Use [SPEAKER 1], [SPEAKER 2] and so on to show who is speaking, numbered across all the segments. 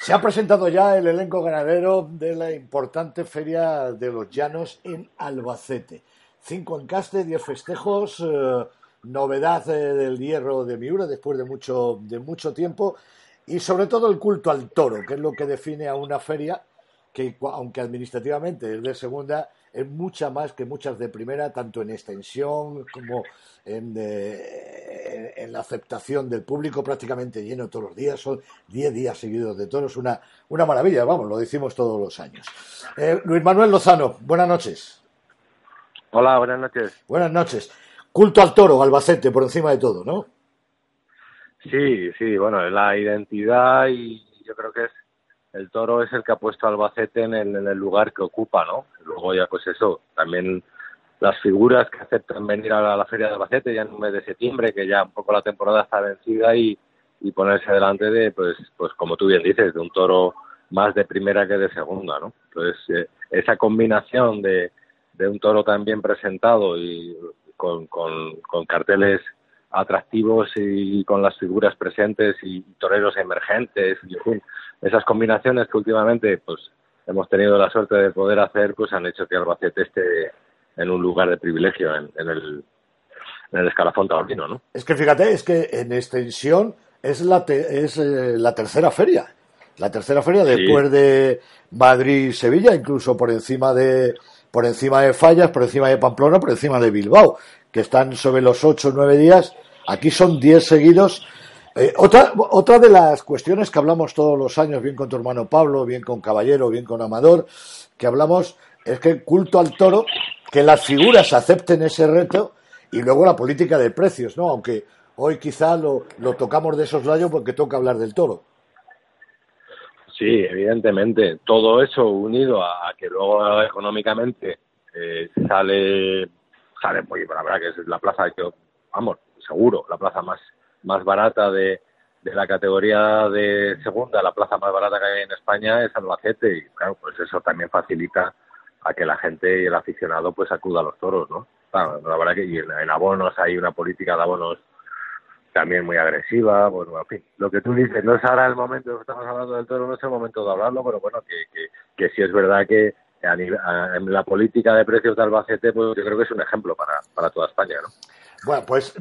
[SPEAKER 1] Se ha presentado ya el elenco ganadero de la importante Feria de los Llanos en Albacete. Cinco encastes, diez festejos, eh, novedad eh, del hierro de Miura después de mucho, de mucho tiempo y sobre todo el culto al toro, que es lo que define a una feria que, aunque administrativamente es de segunda, es mucha más que muchas de primera, tanto en extensión como en, eh, en la aceptación del público, prácticamente lleno todos los días, son 10 días seguidos de toros, una, una maravilla, vamos, lo decimos todos los años. Eh, Luis Manuel Lozano, buenas noches.
[SPEAKER 2] Hola, buenas noches.
[SPEAKER 1] Buenas noches. Culto al toro, Albacete, por encima de todo, ¿no?
[SPEAKER 2] Sí, sí, bueno, la identidad y yo creo que es el toro es el que ha puesto a Albacete en el, en el lugar que ocupa, ¿no? Luego ya pues eso, también las figuras que aceptan venir a la, Feria de Albacete ya en un mes de septiembre, que ya un poco la temporada está vencida y, y ponerse delante de, pues, pues como tú bien dices, de un toro más de primera que de segunda, ¿no? Entonces, eh, esa combinación de, de un toro tan bien presentado y con, con, con carteles atractivos y con las figuras presentes y toreros emergentes esas combinaciones que últimamente pues hemos tenido la suerte de poder hacer pues han hecho que Albacete esté en un lugar de privilegio en, el en el escalafón taurino, ¿no?
[SPEAKER 1] Es que fíjate, es que en extensión es la es eh, la tercera feria, la tercera feria después de Madrid y Sevilla, incluso por encima de por encima de Fallas, por encima de Pamplona, por encima de Bilbao que están sobre los ocho o nueve días. Aquí son diez seguidos. Eh, otra, otra de las cuestiones que hablamos todos los años, bien con tu hermano Pablo, bien con Caballero, bien con Amador, que hablamos es que culto al toro, que las figuras acepten ese reto y luego la política de precios, ¿no? Aunque hoy quizá lo, lo tocamos de esos rayos porque toca hablar del toro.
[SPEAKER 2] Sí, evidentemente. Todo eso unido a, que luego económicamente eh, sale sale muy, la verdad que es la plaza que, vamos, seguro, la plaza más, más barata de, de la categoría de segunda, la plaza más barata que hay en España es Albacete y claro, pues eso también facilita a que la gente y el aficionado pues acuda a los toros, ¿no? Claro, la verdad que y en, abonos hay una política de abonos también muy agresiva, bueno, en fin, lo que tú dices, no es ahora el momento, estamos hablando del toro, no es el momento de hablarlo, pero bueno, que, que, que sí es verdad que en la política de precios de Albacete, pues yo creo que es un ejemplo para, para toda España, ¿no?
[SPEAKER 1] Bueno, pues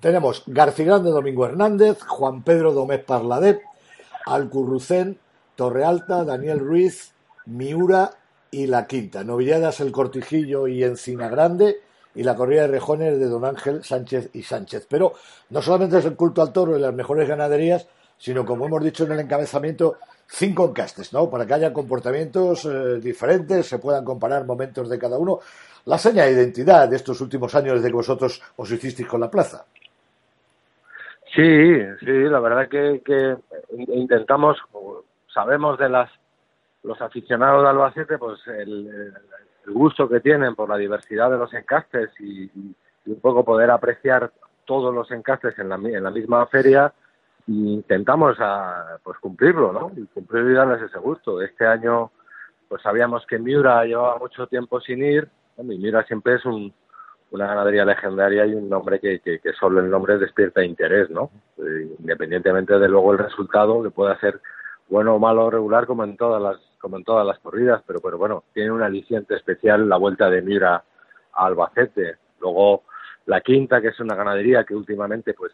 [SPEAKER 1] tenemos García Grande Domingo Hernández, Juan Pedro Domés Parladet, Alcurrucén, Torrealta, Daniel Ruiz, Miura y La Quinta. Novilladas El Cortijillo y Encina Grande y la corrida de rejones de Don Ángel Sánchez y Sánchez. Pero no solamente es el culto al toro y las mejores ganaderías, sino como hemos dicho en el encabezamiento, cinco encastes, ¿no? Para que haya comportamientos eh, diferentes, se puedan comparar momentos de cada uno. La seña de identidad de estos últimos años desde que vosotros os hicisteis con la plaza.
[SPEAKER 2] Sí, sí, la verdad que, que intentamos, sabemos de las los aficionados de Albacete, pues el, gusto que tienen por la diversidad de los encastes y, un poco poder apreciar todos los encastes en la, en la misma feria, intentamos a, pues cumplirlo, ¿no? Y cumplir y darles ese gusto. Este año, pues sabíamos que Miura llevaba mucho tiempo sin ir. y Miura siempre es un, una ganadería legendaria y un nombre que, que, solo el nombre despierta interés, ¿no? Eh, independientemente de luego el resultado, que pueda ser bueno o malo regular como en todas las como en todas las corridas, pero, pero bueno, tiene un aliciente especial la vuelta de Miura a Albacete. Luego la quinta, que es una ganadería que últimamente pues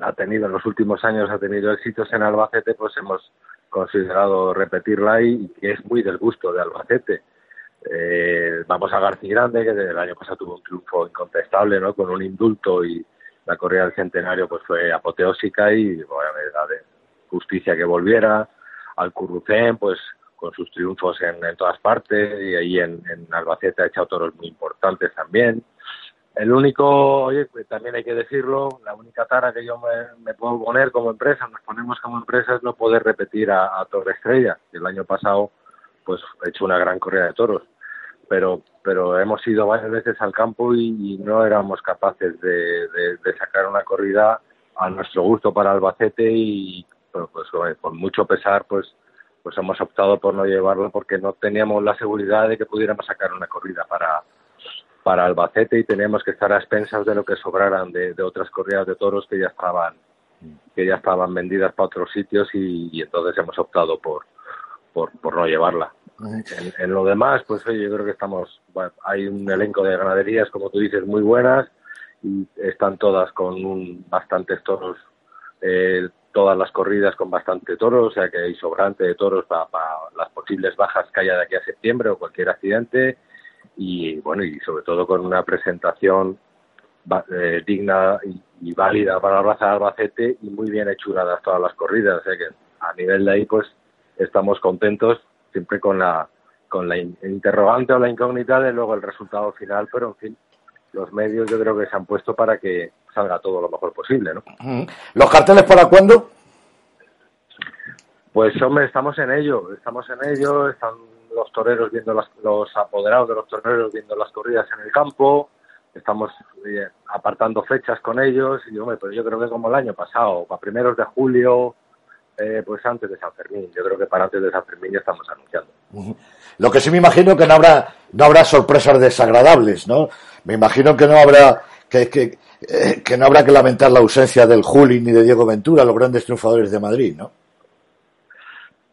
[SPEAKER 2] ha tenido en los últimos años ha tenido éxitos en Albacete, pues hemos considerado repetirla y, que es muy del gusto de Albacete. Eh, vamos a García Grande, que el año pasado tuvo un triunfo incontestable, ¿no? Con un indulto y la corrida del centenario pues fue apoteósica y bueno, era justicia que volviera. Al Currucén, pues con sus triunfos en, todas partes y ahí en, en Albacete ha echado toros muy importantes también el único, oye, pues también hay que decirlo, la única tara que yo me, puedo poner como empresa, nos ponemos como empresa es no poder repetir a, a Torre Estrella. El año pasado, pues he hecho una gran corrida de toros, pero pero hemos ido varias veces al campo y, no éramos capaces de, sacar una corrida a nuestro gusto para Albacete y pues, pues con mucho pesar, pues pues hemos optado por no llevarlo porque no teníamos la seguridad de que pudiéramos sacar una corrida para para Albacete y teníamos que estar a expensas de lo que sobraran de, otras corridas de toros que ya estaban que ya estaban vendidas para otros sitios y, entonces hemos optado por, por, no llevarla. En, lo demás, pues yo creo que estamos, hay un elenco de ganaderías, como tú dices, muy buenas y están todas con un, bastantes toros, eh, todas las corridas con bastante toros, o sea que hay sobrante de toros para, para las posibles bajas que haya de aquí a septiembre o cualquier accidente y bueno, y sobre todo con una presentación eh, digna y, válida para la raza de Albacete y muy bien hechuradas todas las corridas. O sea que a nivel de ahí, pues estamos contentos, siempre con la, con la interrogante o la incógnita de luego el resultado final, pero en fin, los medios yo creo que se han puesto para que salga todo lo mejor posible, ¿no?
[SPEAKER 1] ¿Los carteles para cuándo?
[SPEAKER 2] Pues hombre, estamos en ello, estamos en ello, están los toreros viendo las, los apoderados de los toreros viendo las corridas en el campo, estamos eh, apartando fechas con ellos y hombre, pero yo creo que como el año pasado, para primeros de julio, eh, pues antes de San Fermín, yo creo que para antes de San Fermín ya estamos anunciando.
[SPEAKER 1] Lo que sí me imagino que no habrá no habrá sorpresas desagradables, ¿no? Me imagino que no habrá que, que, eh, que no habrá que lamentar la ausencia del Juli ni de Diego Ventura, los grandes triunfadores de Madrid, ¿no?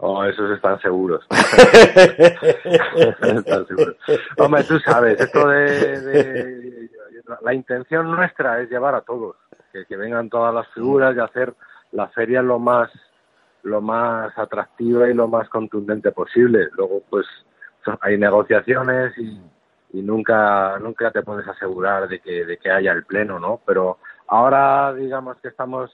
[SPEAKER 2] Oh, esos están seguros. están seguros. Hombre, tú sabes, esto de, La intención nuestra es llevar a todos, que, vengan todas las figuras y hacer la feria lo más lo más atractiva y lo más contundente posible. Luego, pues, hay negociaciones y, y nunca nunca te puedes asegurar de que, de que haya el pleno, ¿no? Pero ahora, digamos que estamos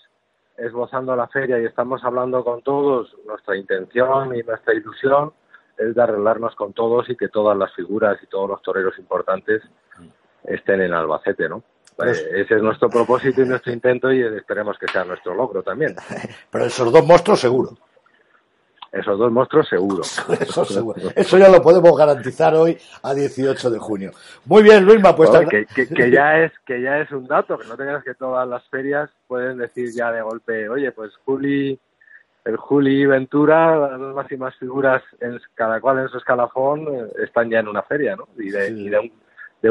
[SPEAKER 2] esbozando la feria y estamos hablando con todos, nuestra intención y nuestra ilusión es de arreglarnos con todos y que todas las figuras y todos los toreros importantes estén en Albacete, ¿no? Pues ese es nuestro propósito y nuestro intento y esperemos que sea nuestro logro también.
[SPEAKER 1] Pero esos dos monstruos seguro.
[SPEAKER 2] Esos dos monstruos seguro.
[SPEAKER 1] Eso, ya lo podemos garantizar hoy a 18 de junio. Muy bien, Luisma, pues...
[SPEAKER 2] que, ya es, que ya es un dato, que no tengas que todas las ferias pueden decir ya de golpe, oye, pues Juli, el Juli y Ventura, las dos máximas figuras, en, cada cual en su escalafón, eh, están ya en una feria, ¿no? Y de, de,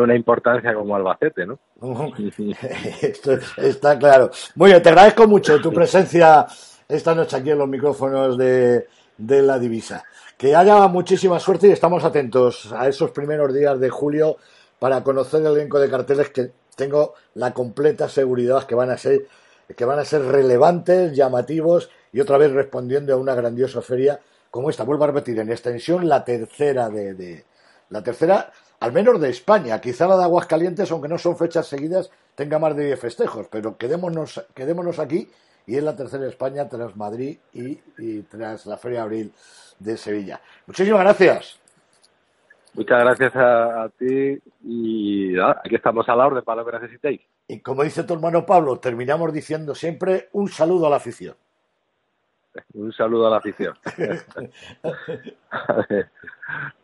[SPEAKER 2] una importancia como Albacete, ¿no?
[SPEAKER 1] Esto está claro. Muy bien, te agradezco mucho tu presencia esta noche aquí en los micrófonos de de la divisa. Que haya muchísima suerte y estamos atentos a esos primeros días de julio para conocer el elenco de carteles que tengo la completa seguridad que van a ser que van a ser relevantes, llamativos y otra vez respondiendo a una grandiosa feria como esta. Vuelvo a repetir, en extensión la tercera de, de la tercera, al menos de España. Quizá la de Aguascalientes, aunque no son fechas seguidas, tenga más de 10 festejos, pero quedémonos, quedémonos aquí y es la tercera España tras Madrid y, tras la Feria de Abril de Sevilla. Muchísimas gracias.
[SPEAKER 2] Muchas gracias a, ti y aquí estamos a la orden para lo que necesitéis.
[SPEAKER 1] Y como dice tu hermano Pablo, terminamos diciendo siempre un saludo a la afición.
[SPEAKER 2] Un saludo a la afición.